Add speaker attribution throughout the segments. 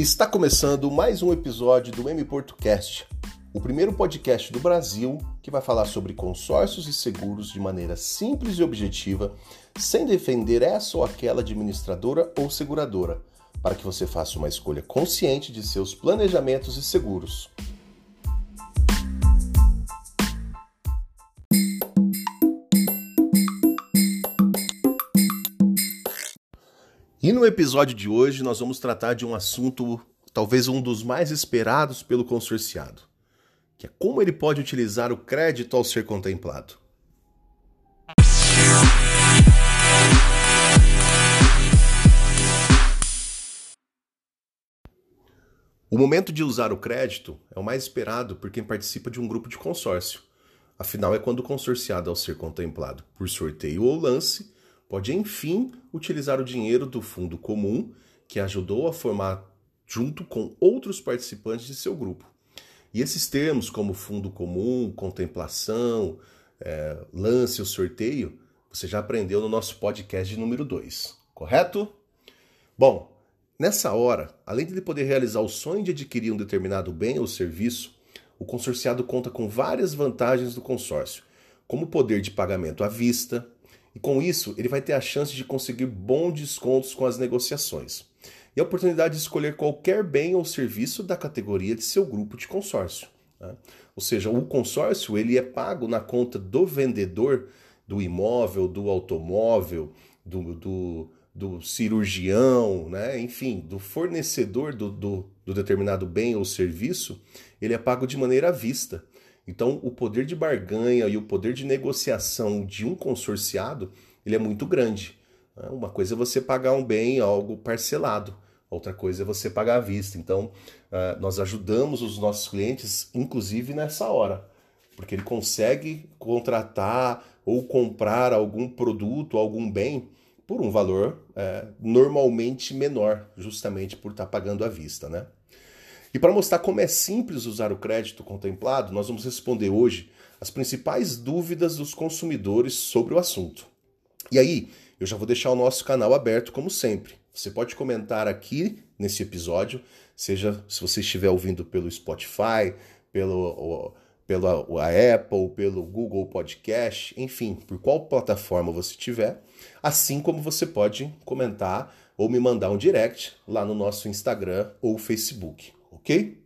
Speaker 1: Está começando mais um episódio do M Portocast, o primeiro podcast do Brasil que vai falar sobre consórcios e seguros de maneira simples e objetiva, sem defender essa ou aquela administradora ou seguradora, para que você faça uma escolha consciente de seus planejamentos e seguros. E no episódio de hoje nós vamos tratar de um assunto talvez um dos mais esperados pelo consorciado, que é como ele pode utilizar o crédito ao ser contemplado. O momento de usar o crédito é o mais esperado por quem participa de um grupo de consórcio. Afinal, é quando o consorciado, ao ser contemplado por sorteio ou lance, pode enfim utilizar o dinheiro do fundo comum que ajudou a formar junto com outros participantes de seu grupo. E esses termos, como fundo comum, contemplação, é, lance ou sorteio, você já aprendeu no nosso podcast de número 2, correto? Bom, nessa hora, além de poder realizar o sonho de adquirir um determinado bem ou serviço, o consorciado conta com várias vantagens do consórcio, como poder de pagamento à vista, e com isso, ele vai ter a chance de conseguir bons descontos com as negociações. E a oportunidade de escolher qualquer bem ou serviço da categoria de seu grupo de consórcio. Né? Ou seja, o consórcio ele é pago na conta do vendedor do imóvel, do automóvel, do, do, do cirurgião, né? enfim, do fornecedor do, do, do determinado bem ou serviço, ele é pago de maneira à vista. Então, o poder de barganha e o poder de negociação de um consorciado ele é muito grande. Né? Uma coisa é você pagar um bem, algo parcelado. Outra coisa é você pagar à vista. Então, ah, nós ajudamos os nossos clientes, inclusive nessa hora, porque ele consegue contratar ou comprar algum produto, algum bem por um valor é, normalmente menor, justamente por estar pagando à vista, né? E para mostrar como é simples usar o crédito contemplado, nós vamos responder hoje as principais dúvidas dos consumidores sobre o assunto. E aí, eu já vou deixar o nosso canal aberto como sempre. Você pode comentar aqui nesse episódio, seja se você estiver ouvindo pelo Spotify, pelo, pela Apple, pelo Google Podcast, enfim, por qual plataforma você tiver, assim como você pode comentar ou me mandar um direct lá no nosso Instagram ou Facebook ok?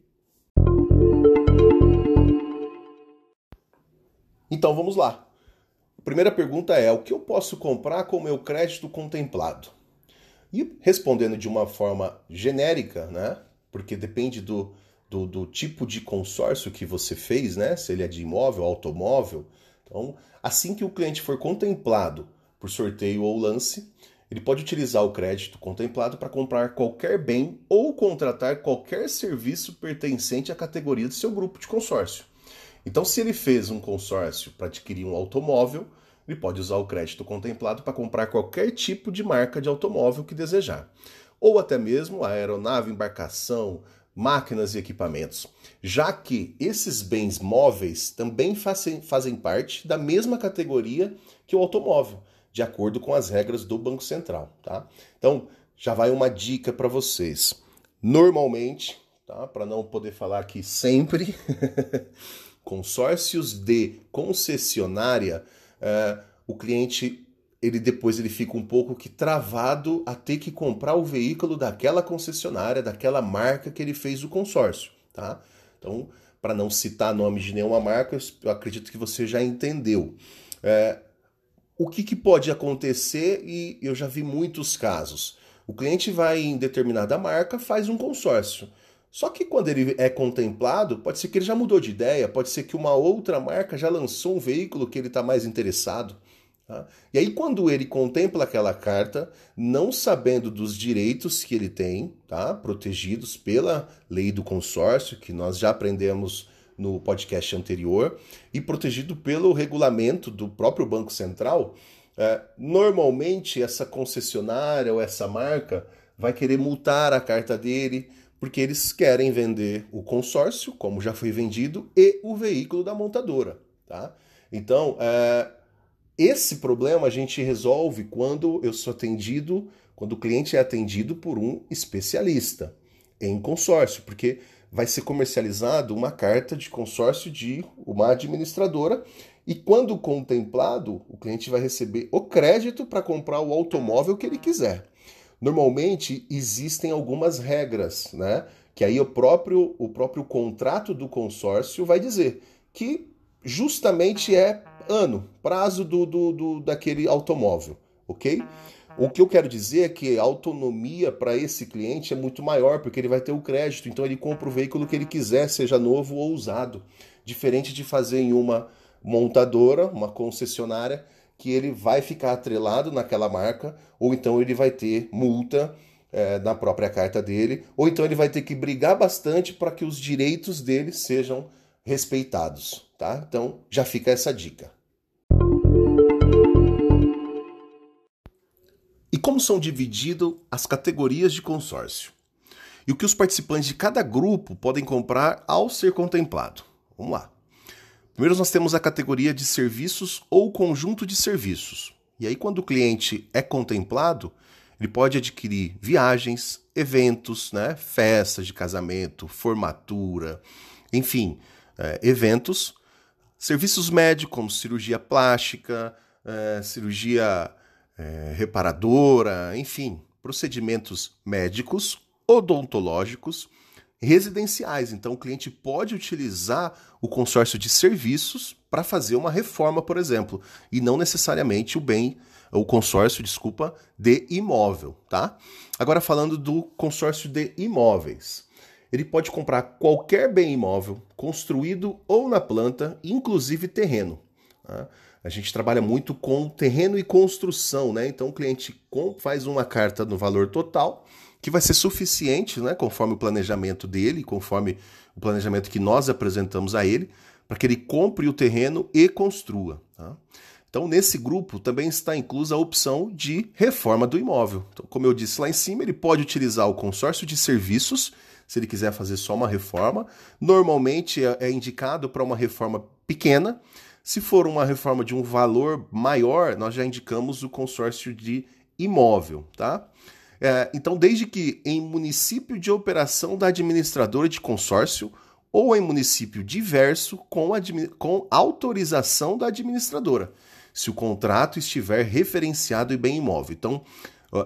Speaker 1: Então vamos lá. A primeira pergunta é: o que eu posso comprar com o meu crédito contemplado? E respondendo de uma forma genérica, né? Porque depende do, do, do, tipo de consórcio que você fez, né? Se ele é de imóvel, automóvel. Então, assim que o cliente for contemplado por sorteio ou lance, ele pode utilizar o crédito contemplado para comprar qualquer bem ou contratar qualquer serviço pertencente à categoria do seu grupo de consórcio. Então, se ele fez um consórcio para adquirir um automóvel, ele pode usar o crédito contemplado para comprar qualquer tipo de marca de automóvel que desejar, ou até mesmo aeronave, embarcação, máquinas e equipamentos, já que esses bens móveis também fazem, fazem parte da mesma categoria que o automóvel de acordo com as regras do Banco Central, tá? Então, já vai uma dica para vocês. Normalmente, tá? Para não poder falar aqui sempre, consórcios de concessionária, é, o cliente ele depois ele fica um pouco que travado a ter que comprar o veículo daquela concessionária, daquela marca que ele fez o consórcio, tá? Então, para não citar nomes de nenhuma marca, eu acredito que você já entendeu. É, o que, que pode acontecer, e eu já vi muitos casos. O cliente vai em determinada marca, faz um consórcio. Só que quando ele é contemplado, pode ser que ele já mudou de ideia, pode ser que uma outra marca já lançou um veículo que ele está mais interessado. Tá? E aí, quando ele contempla aquela carta, não sabendo dos direitos que ele tem, tá? protegidos pela lei do consórcio, que nós já aprendemos no podcast anterior, e protegido pelo regulamento do próprio Banco Central, é, normalmente essa concessionária ou essa marca vai querer multar a carta dele, porque eles querem vender o consórcio, como já foi vendido, e o veículo da montadora. Tá? Então, é, esse problema a gente resolve quando eu sou atendido, quando o cliente é atendido por um especialista. em consórcio, porque vai ser comercializado uma carta de consórcio de uma administradora e quando contemplado, o cliente vai receber o crédito para comprar o automóvel que ele quiser. Normalmente existem algumas regras, né? Que aí o próprio, o próprio contrato do consórcio vai dizer que justamente é ano, prazo do, do, do daquele automóvel, ok? O que eu quero dizer é que a autonomia para esse cliente é muito maior, porque ele vai ter o crédito, então ele compra o veículo que ele quiser, seja novo ou usado. Diferente de fazer em uma montadora, uma concessionária, que ele vai ficar atrelado naquela marca, ou então ele vai ter multa é, na própria carta dele, ou então ele vai ter que brigar bastante para que os direitos dele sejam respeitados, tá? Então já fica essa dica. Como são divididas as categorias de consórcio? E o que os participantes de cada grupo podem comprar ao ser contemplado? Vamos lá. Primeiro nós temos a categoria de serviços ou conjunto de serviços. E aí quando o cliente é contemplado, ele pode adquirir viagens, eventos, né, festas de casamento, formatura, enfim, é, eventos, serviços médicos como cirurgia plástica, é, cirurgia é, reparadora, enfim, procedimentos médicos, odontológicos, residenciais. Então, o cliente pode utilizar o consórcio de serviços para fazer uma reforma, por exemplo, e não necessariamente o bem, o consórcio, desculpa, de imóvel, tá? Agora falando do consórcio de imóveis. Ele pode comprar qualquer bem imóvel, construído ou na planta, inclusive terreno. Tá? A gente trabalha muito com terreno e construção, né? Então o cliente faz uma carta no valor total, que vai ser suficiente, né? Conforme o planejamento dele, conforme o planejamento que nós apresentamos a ele, para que ele compre o terreno e construa. Tá? Então, nesse grupo também está inclusa a opção de reforma do imóvel. Então, como eu disse lá em cima, ele pode utilizar o consórcio de serviços, se ele quiser fazer só uma reforma. Normalmente é, é indicado para uma reforma pequena, se for uma reforma de um valor maior, nós já indicamos o consórcio de imóvel, tá? É, então, desde que em município de operação da administradora de consórcio ou em município diverso com, com autorização da administradora, se o contrato estiver referenciado em bem imóvel. Então,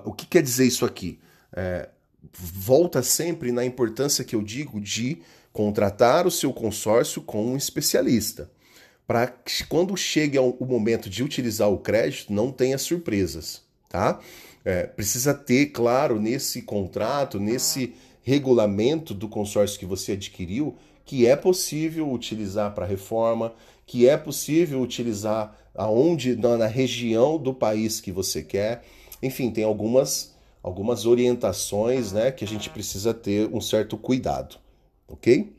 Speaker 1: o que quer dizer isso aqui? É, volta sempre na importância que eu digo de contratar o seu consórcio com um especialista para que quando chegue o momento de utilizar o crédito, não tenha surpresas, tá? É, precisa ter, claro, nesse contrato, nesse regulamento do consórcio que você adquiriu, que é possível utilizar para reforma, que é possível utilizar aonde na, na região do país que você quer. Enfim, tem algumas algumas orientações, né, que a gente precisa ter um certo cuidado, ok?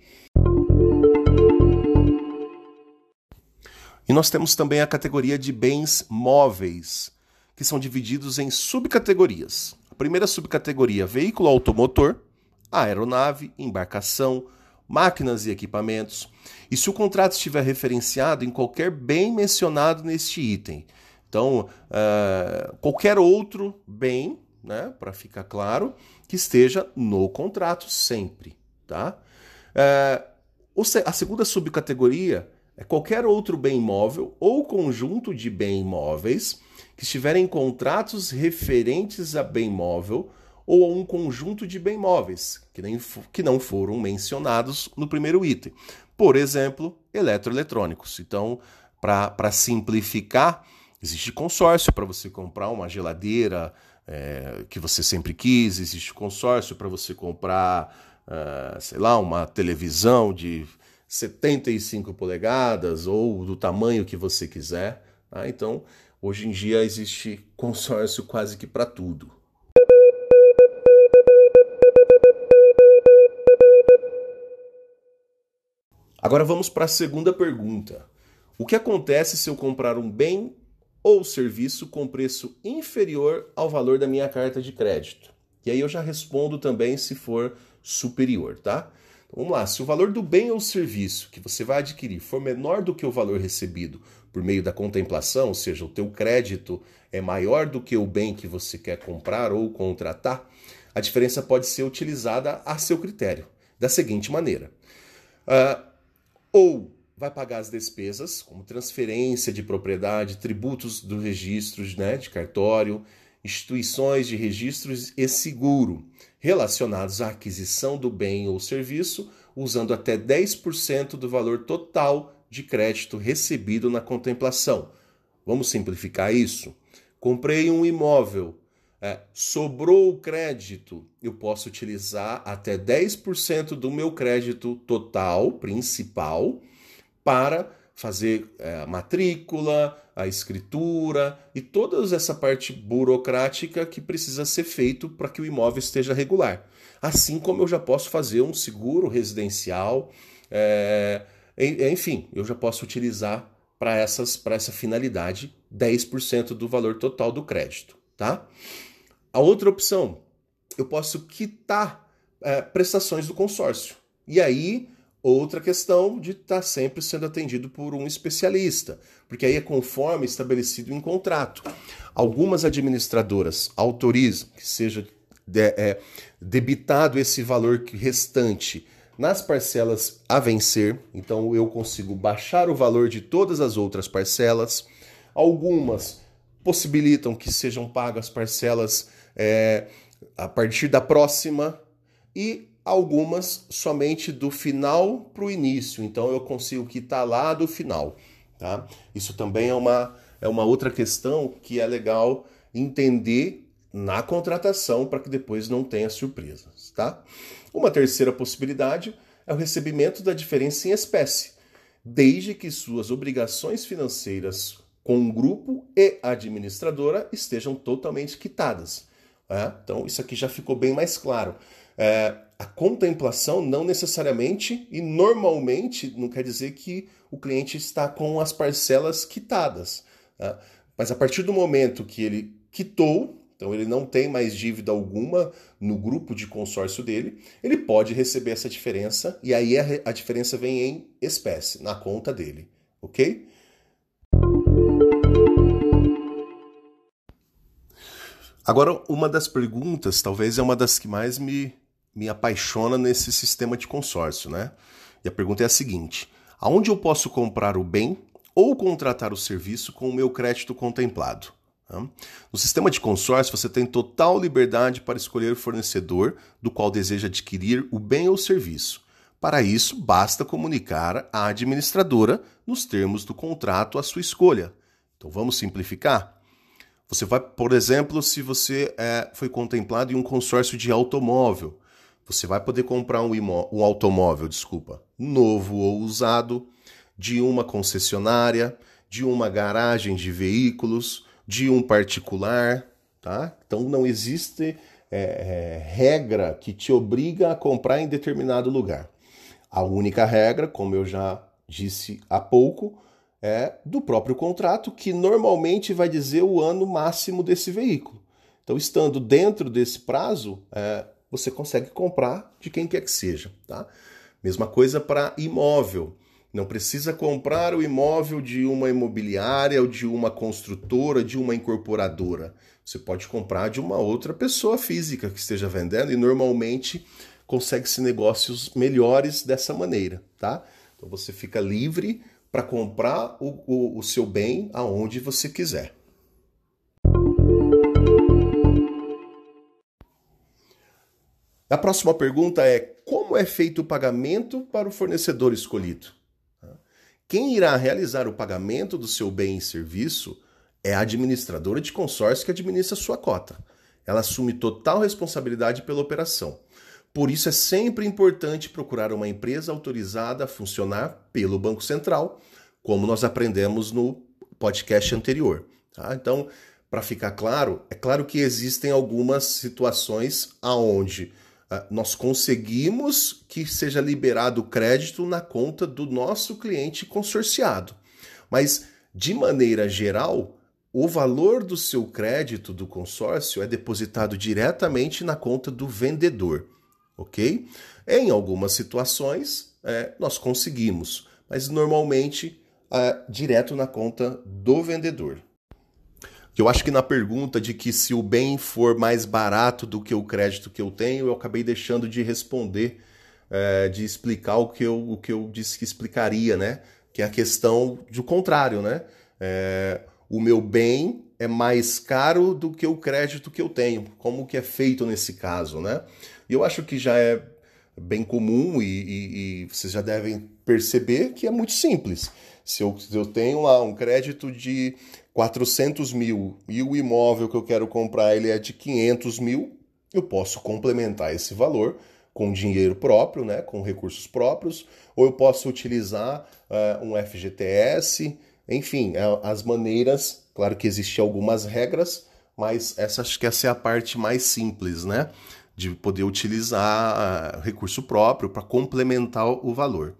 Speaker 1: E nós temos também a categoria de bens móveis, que são divididos em subcategorias. A primeira subcategoria, veículo automotor, aeronave, embarcação, máquinas e equipamentos. E se o contrato estiver referenciado em qualquer bem mencionado neste item. Então, uh, qualquer outro bem, né, para ficar claro, que esteja no contrato sempre. Tá? Uh, a segunda subcategoria qualquer outro bem imóvel ou conjunto de bem imóveis que estiverem em contratos referentes a bem imóvel ou a um conjunto de bem imóveis que, nem, que não foram mencionados no primeiro item. Por exemplo, eletroeletrônicos. Então, para simplificar, existe consórcio para você comprar uma geladeira é, que você sempre quis, existe consórcio para você comprar, uh, sei lá, uma televisão de 75 polegadas ou do tamanho que você quiser. Tá? Então, hoje em dia existe consórcio quase que para tudo. Agora vamos para a segunda pergunta. O que acontece se eu comprar um bem ou serviço com preço inferior ao valor da minha carta de crédito? E aí eu já respondo também se for superior, tá? Vamos lá, se o valor do bem ou serviço que você vai adquirir for menor do que o valor recebido por meio da contemplação, ou seja, o teu crédito é maior do que o bem que você quer comprar ou contratar, a diferença pode ser utilizada a seu critério, da seguinte maneira: uh, ou vai pagar as despesas, como transferência de propriedade, tributos do registro né, de cartório, instituições de registros e seguro, relacionados à aquisição do bem ou serviço, usando até 10% do valor total de crédito recebido na contemplação. Vamos simplificar isso? Comprei um imóvel, é, sobrou o crédito, eu posso utilizar até 10% do meu crédito total, principal, para fazer é, a matrícula, a escritura e toda essa parte burocrática que precisa ser feito para que o imóvel esteja regular. Assim como eu já posso fazer um seguro residencial, é, enfim, eu já posso utilizar para essas para essa finalidade 10% do valor total do crédito, tá? A outra opção, eu posso quitar é, prestações do consórcio. E aí, outra questão de estar tá sempre sendo atendido por um especialista, porque aí é conforme estabelecido em contrato. Algumas administradoras autorizam que seja de, é, debitado esse valor restante nas parcelas a vencer, então eu consigo baixar o valor de todas as outras parcelas. Algumas possibilitam que sejam pagas parcelas é, a partir da próxima e algumas somente do final para o início. Então eu consigo quitar lá do final. Tá? Isso também é uma, é uma outra questão que é legal entender na contratação para que depois não tenha surpresas. Tá? Uma terceira possibilidade é o recebimento da diferença em espécie, desde que suas obrigações financeiras com o grupo e administradora estejam totalmente quitadas. É? Então, isso aqui já ficou bem mais claro. É, a contemplação não necessariamente e normalmente não quer dizer que o cliente está com as parcelas quitadas. É? Mas a partir do momento que ele quitou, então ele não tem mais dívida alguma no grupo de consórcio dele, ele pode receber essa diferença e aí a, a diferença vem em espécie, na conta dele, ok? Agora, uma das perguntas, talvez é uma das que mais me, me apaixona nesse sistema de consórcio, né? E a pergunta é a seguinte: aonde eu posso comprar o bem ou contratar o serviço com o meu crédito contemplado? No sistema de consórcio, você tem total liberdade para escolher o fornecedor do qual deseja adquirir o bem ou serviço. Para isso, basta comunicar à administradora, nos termos do contrato, a sua escolha. Então vamos simplificar? Você vai, por exemplo, se você é, foi contemplado em um consórcio de automóvel, você vai poder comprar um, um automóvel, desculpa, novo ou usado, de uma concessionária, de uma garagem de veículos de um particular, tá? Então não existe é, é, regra que te obriga a comprar em determinado lugar. A única regra, como eu já disse há pouco, é do próprio contrato, que normalmente vai dizer o ano máximo desse veículo. Então, estando dentro desse prazo, é, você consegue comprar de quem quer que seja. Tá? Mesma coisa para imóvel. Não precisa comprar o imóvel de uma imobiliária ou de uma construtora, de uma incorporadora. Você pode comprar de uma outra pessoa física que esteja vendendo e normalmente consegue-se negócios melhores dessa maneira, tá? Então você fica livre para comprar o, o, o seu bem aonde você quiser. A próxima pergunta é: como é feito o pagamento para o fornecedor escolhido? Quem irá realizar o pagamento do seu bem e serviço é a administradora de consórcio que administra sua cota. Ela assume total responsabilidade pela operação. Por isso é sempre importante procurar uma empresa autorizada a funcionar pelo Banco Central, como nós aprendemos no podcast anterior. Tá? Então, para ficar claro, é claro que existem algumas situações aonde nós conseguimos que seja liberado o crédito na conta do nosso cliente consorciado. Mas, de maneira geral, o valor do seu crédito do consórcio é depositado diretamente na conta do vendedor, ok? Em algumas situações, é, nós conseguimos, mas normalmente é, direto na conta do vendedor. Eu acho que na pergunta de que se o bem for mais barato do que o crédito que eu tenho, eu acabei deixando de responder, é, de explicar o que, eu, o que eu disse que explicaria, né? Que é a questão do contrário, né? É, o meu bem é mais caro do que o crédito que eu tenho. Como que é feito nesse caso, né? E eu acho que já é bem comum e, e, e vocês já devem perceber que é muito simples. Se eu, se eu tenho lá um crédito de 400 mil e o imóvel que eu quero comprar ele é de 500 mil, eu posso complementar esse valor com dinheiro próprio, né, com recursos próprios, ou eu posso utilizar uh, um FGTS, enfim, é, as maneiras, claro que existem algumas regras, mas essa acho que essa é a parte mais simples, né? De poder utilizar uh, recurso próprio para complementar o valor,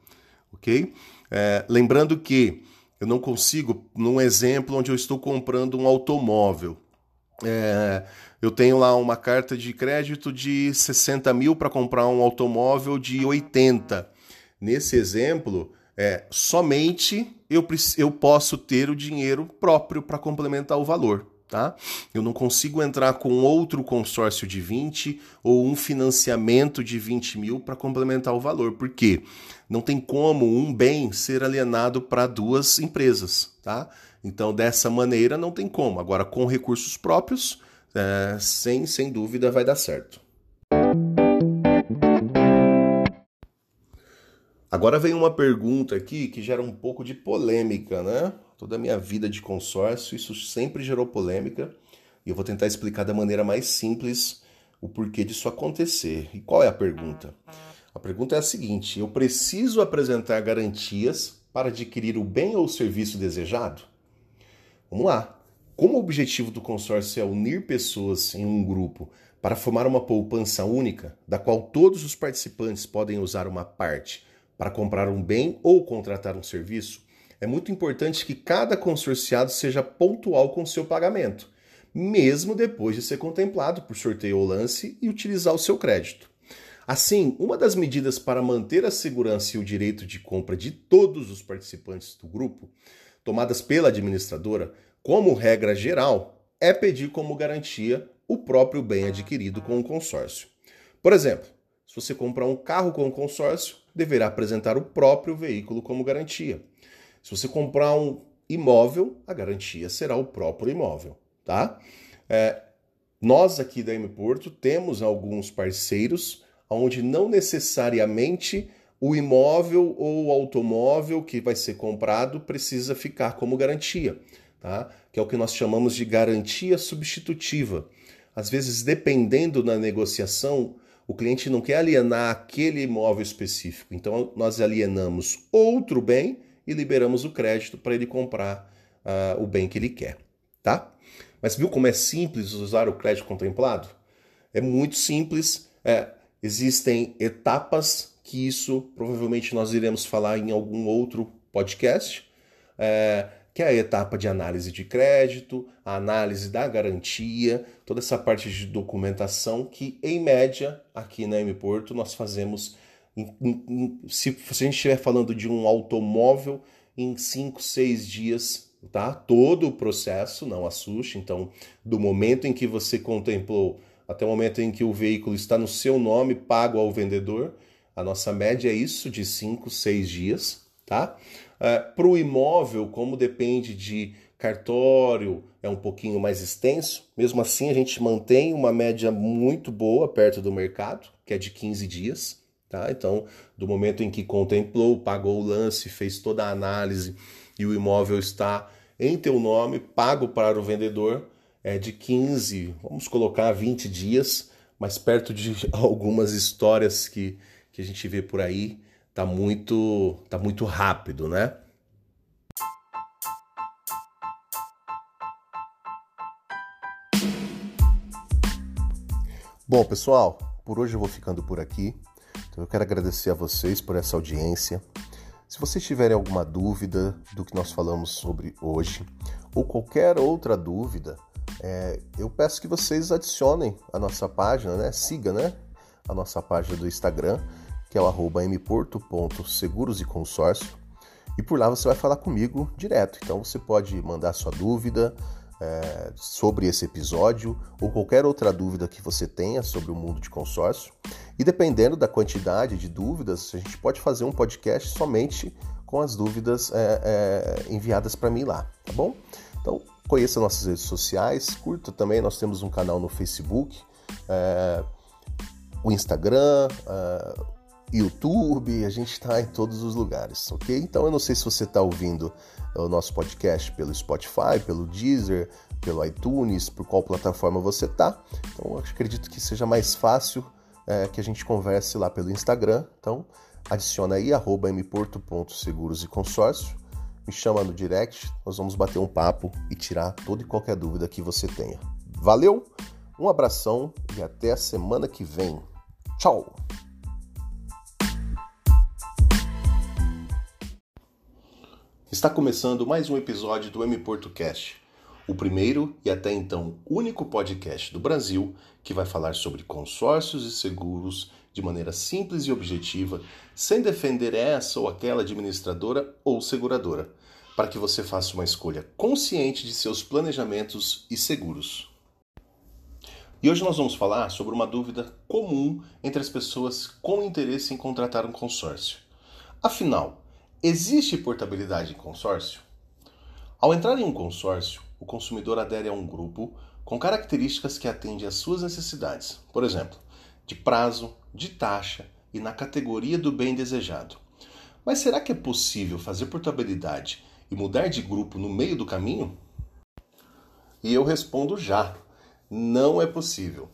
Speaker 1: ok? É, lembrando que eu não consigo, num exemplo onde eu estou comprando um automóvel, é, eu tenho lá uma carta de crédito de 60 mil para comprar um automóvel de 80. Nesse exemplo, é, somente eu, eu posso ter o dinheiro próprio para complementar o valor. Tá? Eu não consigo entrar com outro consórcio de 20 ou um financiamento de 20 mil para complementar o valor. Por quê? Não tem como um bem ser alienado para duas empresas. Tá? Então, dessa maneira, não tem como. Agora, com recursos próprios, é, sem, sem dúvida, vai dar certo. Agora vem uma pergunta aqui que gera um pouco de polêmica, né? Toda a minha vida de consórcio, isso sempre gerou polêmica e eu vou tentar explicar da maneira mais simples o porquê disso acontecer. E qual é a pergunta? A pergunta é a seguinte: eu preciso apresentar garantias para adquirir o bem ou serviço desejado? Vamos lá. Como o objetivo do consórcio é unir pessoas em um grupo para formar uma poupança única, da qual todos os participantes podem usar uma parte para comprar um bem ou contratar um serviço, é muito importante que cada consorciado seja pontual com seu pagamento, mesmo depois de ser contemplado por sorteio ou lance e utilizar o seu crédito. Assim, uma das medidas para manter a segurança e o direito de compra de todos os participantes do grupo, tomadas pela administradora, como regra geral, é pedir como garantia o próprio bem adquirido com o consórcio. Por exemplo, se você comprar um carro com o consórcio, deverá apresentar o próprio veículo como garantia. Se você comprar um imóvel, a garantia será o próprio imóvel, tá? É, nós aqui da M Porto temos alguns parceiros onde não necessariamente o imóvel ou o automóvel que vai ser comprado precisa ficar como garantia, tá? Que é o que nós chamamos de garantia substitutiva. Às vezes, dependendo da negociação, o cliente não quer alienar aquele imóvel específico, então nós alienamos outro bem e liberamos o crédito para ele comprar uh, o bem que ele quer, tá? Mas viu como é simples usar o crédito contemplado? É muito simples. É, existem etapas que isso provavelmente nós iremos falar em algum outro podcast. É, que é a etapa de análise de crédito, a análise da garantia, toda essa parte de documentação que, em média, aqui na M Porto, nós fazemos. Se, se, a gente estiver falando de um automóvel, em 5, 6 dias, tá? Todo o processo, não assuste. Então, do momento em que você contemplou até o momento em que o veículo está no seu nome, pago ao vendedor, a nossa média é isso, de 5, 6 dias, tá? Uh, Para o imóvel, como depende de cartório, é um pouquinho mais extenso, mesmo assim a gente mantém uma média muito boa perto do mercado, que é de 15 dias. Tá? Então, do momento em que contemplou, pagou o lance, fez toda a análise e o imóvel está em teu nome, pago para o vendedor, é de 15, vamos colocar 20 dias, mas perto de algumas histórias que, que a gente vê por aí, tá muito, tá muito rápido, né? Bom, pessoal, por hoje eu vou ficando por aqui. Eu quero agradecer a vocês por essa audiência. Se vocês tiverem alguma dúvida do que nós falamos sobre hoje, ou qualquer outra dúvida, é, eu peço que vocês adicionem a nossa página, né? Siga, né? A nossa página do Instagram que é o arroba mporto.seguros e consórcio. E por lá você vai falar comigo direto. Então você pode mandar sua dúvida, é, sobre esse episódio ou qualquer outra dúvida que você tenha sobre o mundo de consórcio. E dependendo da quantidade de dúvidas, a gente pode fazer um podcast somente com as dúvidas é, é, enviadas para mim lá, tá bom? Então, conheça nossas redes sociais, curta também, nós temos um canal no Facebook, é, o Instagram, é, YouTube, a gente está em todos os lugares, ok? Então eu não sei se você está ouvindo o nosso podcast pelo Spotify, pelo Deezer, pelo iTunes, por qual plataforma você está. Então eu acredito que seja mais fácil é, que a gente converse lá pelo Instagram. Então adiciona aí mporto.seguros e consórcio, me chama no direct, nós vamos bater um papo e tirar toda e qualquer dúvida que você tenha. Valeu, um abração e até a semana que vem. Tchau! Está começando mais um episódio do M Portocast, o primeiro e até então único podcast do Brasil que vai falar sobre consórcios e seguros de maneira simples e objetiva, sem defender essa ou aquela administradora ou seguradora, para que você faça uma escolha consciente de seus planejamentos e seguros. E hoje nós vamos falar sobre uma dúvida comum entre as pessoas com interesse em contratar um consórcio. Afinal, Existe portabilidade em consórcio? Ao entrar em um consórcio, o consumidor adere a um grupo com características que atendem às suas necessidades, por exemplo, de prazo, de taxa e na categoria do bem desejado. Mas será que é possível fazer portabilidade e mudar de grupo no meio do caminho? E eu respondo já: não é possível.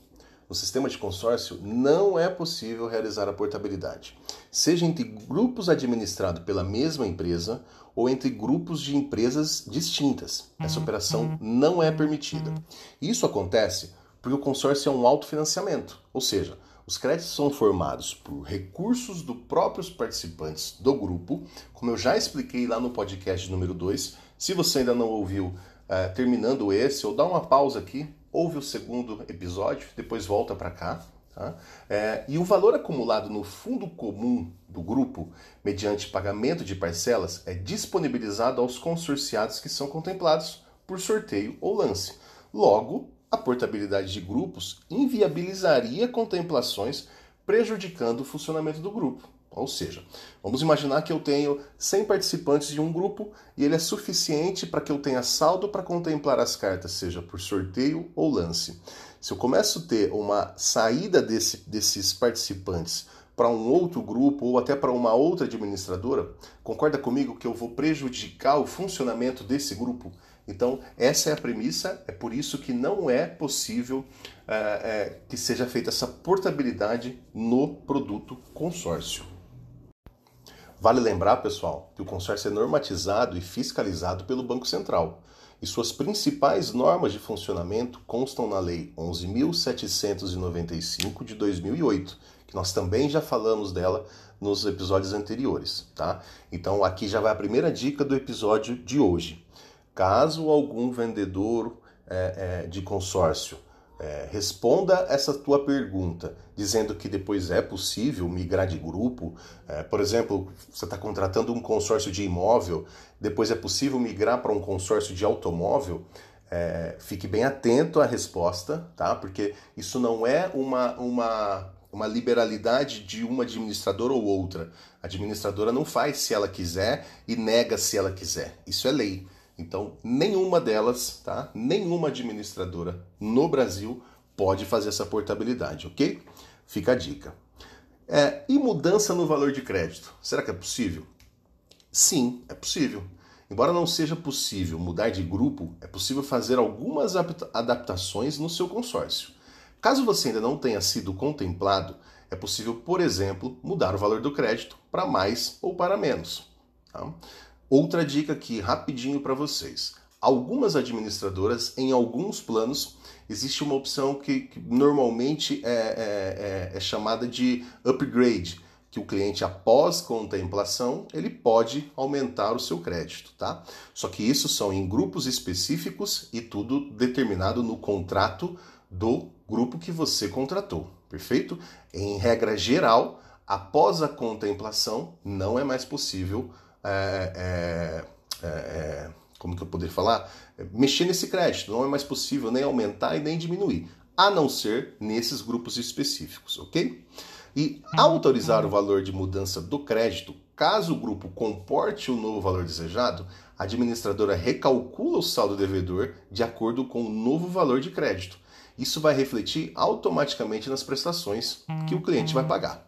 Speaker 1: No sistema de consórcio, não é possível realizar a portabilidade, seja entre grupos administrados pela mesma empresa ou entre grupos de empresas distintas. Essa operação não é permitida. Isso acontece porque o consórcio é um autofinanciamento, ou seja, os créditos são formados por recursos dos próprios participantes do grupo, como eu já expliquei lá no podcast número 2. Se você ainda não ouviu, uh, terminando esse, ou dá uma pausa aqui, ouve o segundo episódio, depois volta para cá. Tá? É, e o valor acumulado no fundo comum do grupo, mediante pagamento de parcelas, é disponibilizado aos consorciados que são contemplados por sorteio ou lance. Logo, a portabilidade de grupos inviabilizaria contemplações, prejudicando o funcionamento do grupo. Ou seja, vamos imaginar que eu tenho 100 participantes de um grupo e ele é suficiente para que eu tenha saldo para contemplar as cartas, seja por sorteio ou lance. Se eu começo a ter uma saída desse, desses participantes para um outro grupo ou até para uma outra administradora, concorda comigo que eu vou prejudicar o funcionamento desse grupo? Então, essa é a premissa, é por isso que não é possível é, é, que seja feita essa portabilidade no produto consórcio. Vale lembrar, pessoal, que o consórcio é normatizado e fiscalizado pelo Banco Central, e suas principais normas de funcionamento constam na Lei 11.795 de 2008, que nós também já falamos dela nos episódios anteriores, tá? Então aqui já vai a primeira dica do episódio de hoje. Caso algum vendedor é, é, de consórcio é, responda essa tua pergunta dizendo que depois é possível migrar de grupo. É, por exemplo, você está contratando um consórcio de imóvel, depois é possível migrar para um consórcio de automóvel. É, fique bem atento à resposta, tá? Porque isso não é uma, uma, uma liberalidade de uma administradora ou outra. A administradora não faz se ela quiser e nega se ela quiser. Isso é lei. Então, nenhuma delas, tá? Nenhuma administradora no Brasil pode fazer essa portabilidade, ok? Fica a dica. É, e mudança no valor de crédito? Será que é possível? Sim, é possível. Embora não seja possível mudar de grupo, é possível fazer algumas adaptações no seu consórcio. Caso você ainda não tenha sido contemplado, é possível, por exemplo, mudar o valor do crédito para mais ou para menos. Tá? Outra dica aqui, rapidinho para vocês. Algumas administradoras, em alguns planos, existe uma opção que, que normalmente é, é, é, é chamada de upgrade, que o cliente, após contemplação, ele pode aumentar o seu crédito, tá? Só que isso são em grupos específicos e tudo determinado no contrato do grupo que você contratou, perfeito? Em regra geral, após a contemplação, não é mais possível é, é, é, é, como que eu poderia falar? Mexer nesse crédito. Não é mais possível nem aumentar e nem diminuir, a não ser nesses grupos específicos, ok? E autorizar o valor de mudança do crédito, caso o grupo comporte o novo valor desejado, a administradora recalcula o saldo devedor de acordo com o novo valor de crédito. Isso vai refletir automaticamente nas prestações que o cliente vai pagar.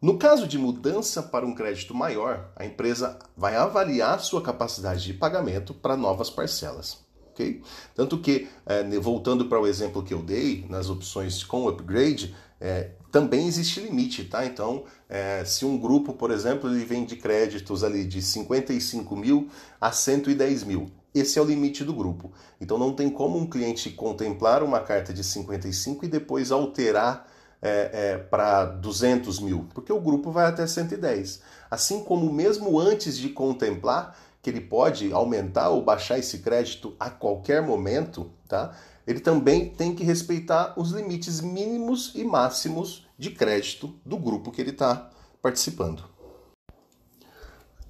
Speaker 1: No caso de mudança para um crédito maior, a empresa vai avaliar sua capacidade de pagamento para novas parcelas. Okay? Tanto que, é, voltando para o exemplo que eu dei, nas opções com upgrade, é, também existe limite, tá? Então, é, se um grupo, por exemplo, ele vende créditos ali de 55 mil a 110 mil, esse é o limite do grupo. Então, não tem como um cliente contemplar uma carta de 55 e depois alterar é, é, para 200 mil, porque o grupo vai até 110. Assim como mesmo antes de contemplar que ele pode aumentar ou baixar esse crédito a qualquer momento, tá? Ele também tem que respeitar os limites mínimos e máximos de crédito do grupo que ele está participando.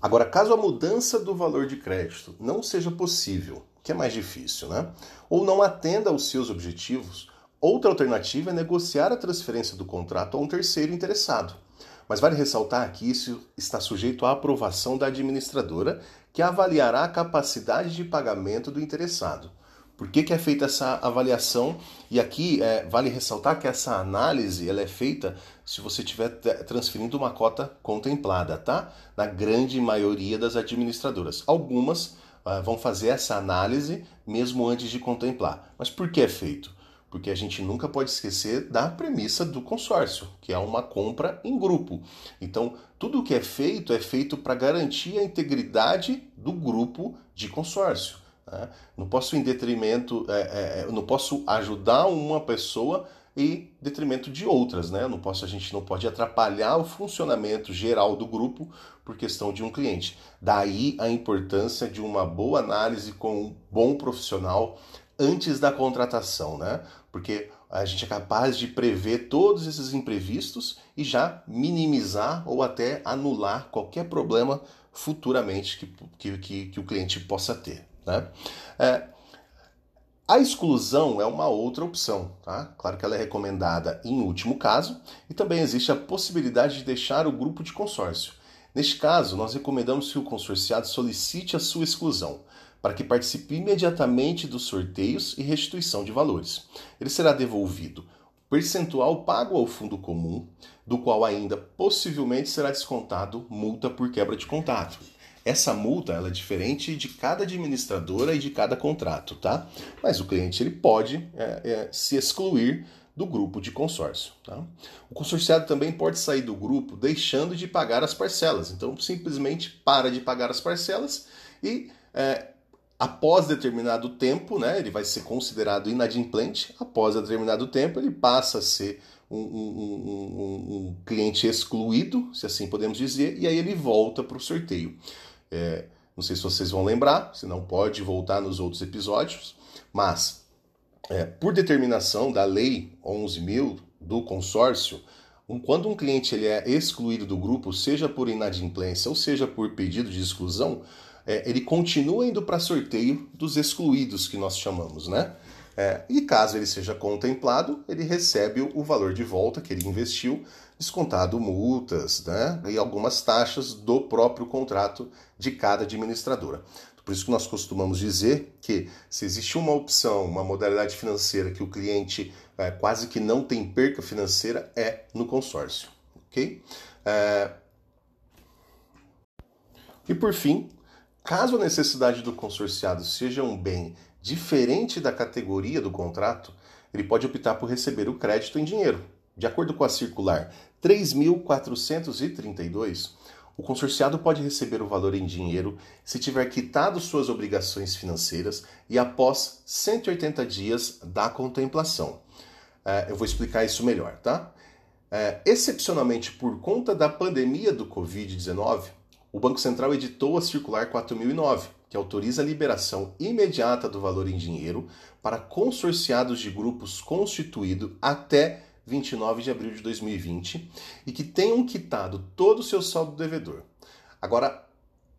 Speaker 1: Agora, caso a mudança do valor de crédito não seja possível, que é mais difícil, né? Ou não atenda aos seus objetivos, Outra alternativa é negociar a transferência do contrato a um terceiro interessado. Mas vale ressaltar que isso está sujeito à aprovação da administradora, que avaliará a capacidade de pagamento do interessado. Por que, que é feita essa avaliação? E aqui é, vale ressaltar que essa análise ela é feita se você estiver transferindo uma cota contemplada, tá? Na grande maioria das administradoras. Algumas uh, vão fazer essa análise mesmo antes de contemplar. Mas por que é feito? Porque a gente nunca pode esquecer da premissa do consórcio, que é uma compra em grupo. Então, tudo o que é feito é feito para garantir a integridade do grupo de consórcio. Né? Não posso em detrimento, é, é, é não posso ajudar uma pessoa em detrimento de outras, né? Não posso, a gente não pode atrapalhar o funcionamento geral do grupo por questão de um cliente. Daí a importância de uma boa análise com um bom profissional antes da contratação, né? Porque a gente é capaz de prever todos esses imprevistos e já minimizar ou até anular qualquer problema futuramente que, que, que o cliente possa ter. Né? É, a exclusão é uma outra opção, tá? Claro que ela é recomendada em último caso, e também existe a possibilidade de deixar o grupo de consórcio. Neste caso, nós recomendamos que o consorciado solicite a sua exclusão para que participe imediatamente dos sorteios e restituição de valores. Ele será devolvido percentual pago ao fundo comum, do qual ainda possivelmente será descontado multa por quebra de contato. Essa multa ela é diferente de cada administradora e de cada contrato, tá? Mas o cliente ele pode é, é, se excluir do grupo de consórcio. Tá? O consorciado também pode sair do grupo deixando de pagar as parcelas. Então, simplesmente para de pagar as parcelas e é, após determinado tempo, né, ele vai ser considerado inadimplente, após determinado tempo ele passa a ser um, um, um, um cliente excluído, se assim podemos dizer, e aí ele volta para o sorteio. É, não sei se vocês vão lembrar, se não pode voltar nos outros episódios, mas é, por determinação da Lei 11.000 do consórcio, quando um cliente ele é excluído do grupo, seja por inadimplência ou seja por pedido de exclusão, é, ele continua indo para sorteio dos excluídos, que nós chamamos, né? É, e caso ele seja contemplado, ele recebe o valor de volta que ele investiu, descontado multas né, e algumas taxas do próprio contrato de cada administradora. Por isso que nós costumamos dizer que se existe uma opção, uma modalidade financeira que o cliente é, quase que não tem perca financeira, é no consórcio. ok? É... E por fim, Caso a necessidade do consorciado seja um bem diferente da categoria do contrato, ele pode optar por receber o crédito em dinheiro. De acordo com a circular 3432, o consorciado pode receber o valor em dinheiro se tiver quitado suas obrigações financeiras e após 180 dias da contemplação. É, eu vou explicar isso melhor, tá? É, excepcionalmente por conta da pandemia do Covid-19, o Banco Central editou a Circular 4009, que autoriza a liberação imediata do valor em dinheiro para consorciados de grupos constituídos até 29 de abril de 2020 e que tenham quitado todo o seu saldo devedor. Agora,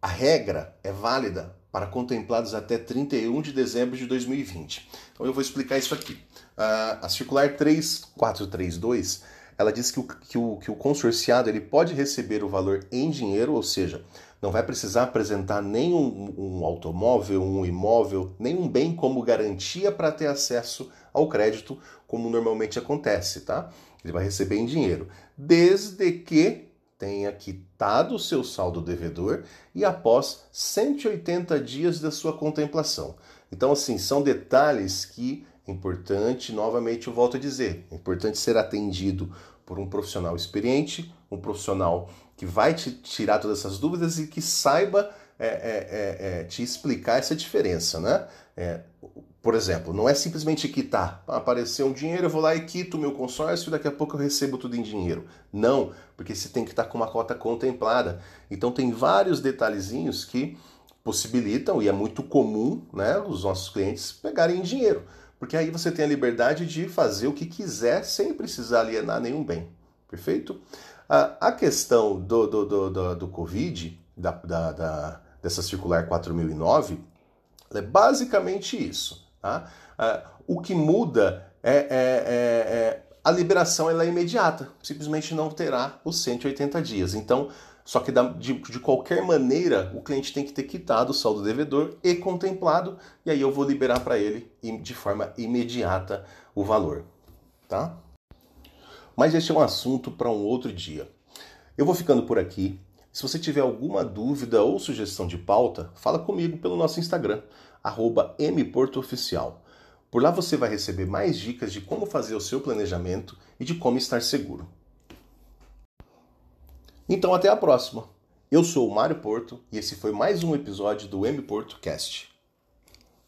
Speaker 1: a regra é válida para contemplados até 31 de dezembro de 2020. Então eu vou explicar isso aqui. Uh, a circular 3432 ela diz que o, que, o, que o consorciado ele pode receber o valor em dinheiro, ou seja, não vai precisar apresentar nem um, automóvel, um imóvel, nem um bem como garantia para ter acesso ao crédito, como normalmente acontece, tá? Ele vai receber em dinheiro, desde que tenha quitado o seu saldo devedor e após 180 dias da sua contemplação. Então, assim, são detalhes que importante, novamente eu volto a dizer, é importante ser atendido por um profissional experiente, um profissional que vai te tirar todas essas dúvidas e que saiba é, é, é, é te explicar essa diferença, né? É, por exemplo, não é simplesmente quitar. Apareceu um dinheiro, eu vou lá e quito o meu consórcio e daqui a pouco eu recebo tudo em dinheiro. Não, porque você tem que estar com uma cota contemplada. Então tem vários detalhezinhos que possibilitam, e é muito comum, né, os nossos clientes pegarem dinheiro. Porque aí você tem a liberdade de fazer o que quiser sem precisar alienar nenhum bem. Perfeito? A questão do, do, do, do, do Covid, da, da, da, dessa circular 4009, é basicamente isso. Tá? O que muda é, é, é, é a liberação ela é imediata, simplesmente não terá os 180 dias. Então, só que de, de qualquer maneira, o cliente tem que ter quitado o saldo devedor e contemplado, e aí eu vou liberar para ele de forma imediata o valor. Tá? Mas esse é um assunto para um outro dia. Eu vou ficando por aqui. Se você tiver alguma dúvida ou sugestão de pauta, fala comigo pelo nosso Instagram, mportooficial. Por lá você vai receber mais dicas de como fazer o seu planejamento e de como estar seguro. Então até a próxima. Eu sou o Mário Porto e esse foi mais um episódio do M Porto Cast.